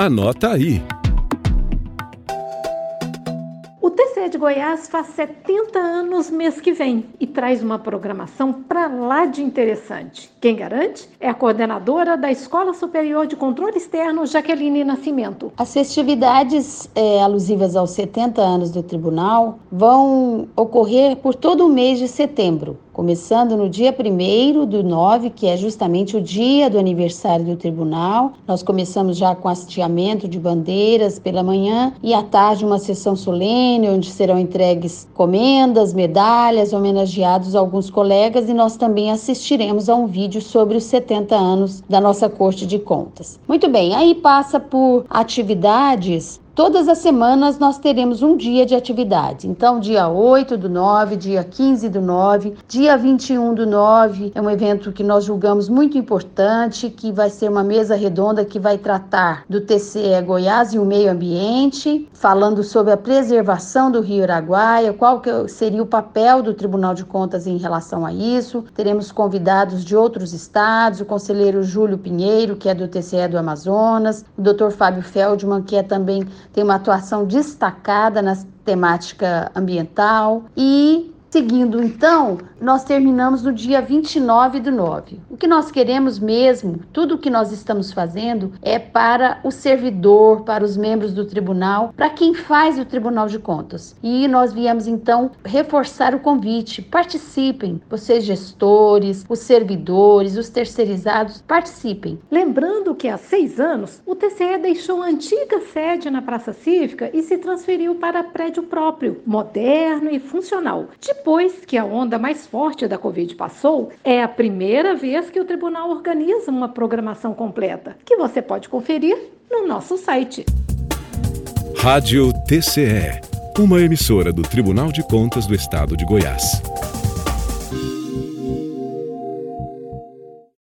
Anota aí. O TCE de Goiás faz 70 anos mês que vem e traz uma programação para lá de interessante. Quem garante é a coordenadora da Escola Superior de Controle Externo, Jaqueline Nascimento. As festividades é, alusivas aos 70 anos do tribunal vão ocorrer por todo o mês de setembro começando no dia 1 do 9, que é justamente o dia do aniversário do tribunal. Nós começamos já com hasteamento de bandeiras pela manhã e à tarde uma sessão solene, onde serão entregues comendas, medalhas, homenageados alguns colegas e nós também assistiremos a um vídeo sobre os 70 anos da nossa Corte de Contas. Muito bem, aí passa por atividades Todas as semanas nós teremos um dia de atividade. Então, dia 8 do 9, dia 15 do 9, dia 21 do 9 é um evento que nós julgamos muito importante, que vai ser uma mesa redonda que vai tratar do TCE Goiás e o meio ambiente, falando sobre a preservação do Rio Araguaia, qual seria o papel do Tribunal de Contas em relação a isso. Teremos convidados de outros estados, o conselheiro Júlio Pinheiro, que é do TCE do Amazonas, o Dr. Fábio Feldman, que é também tem uma atuação destacada na temática ambiental e Seguindo, então, nós terminamos no dia 29 do 9. O que nós queremos mesmo, tudo o que nós estamos fazendo é para o servidor, para os membros do tribunal, para quem faz o Tribunal de Contas. E nós viemos, então, reforçar o convite. Participem, vocês gestores, os servidores, os terceirizados, participem. Lembrando que há seis anos, o TCE deixou a antiga sede na Praça Cívica e se transferiu para prédio próprio, moderno e funcional. De depois que a onda mais forte da Covid passou, é a primeira vez que o tribunal organiza uma programação completa, que você pode conferir no nosso site. Rádio TCE, uma emissora do Tribunal de Contas do Estado de Goiás.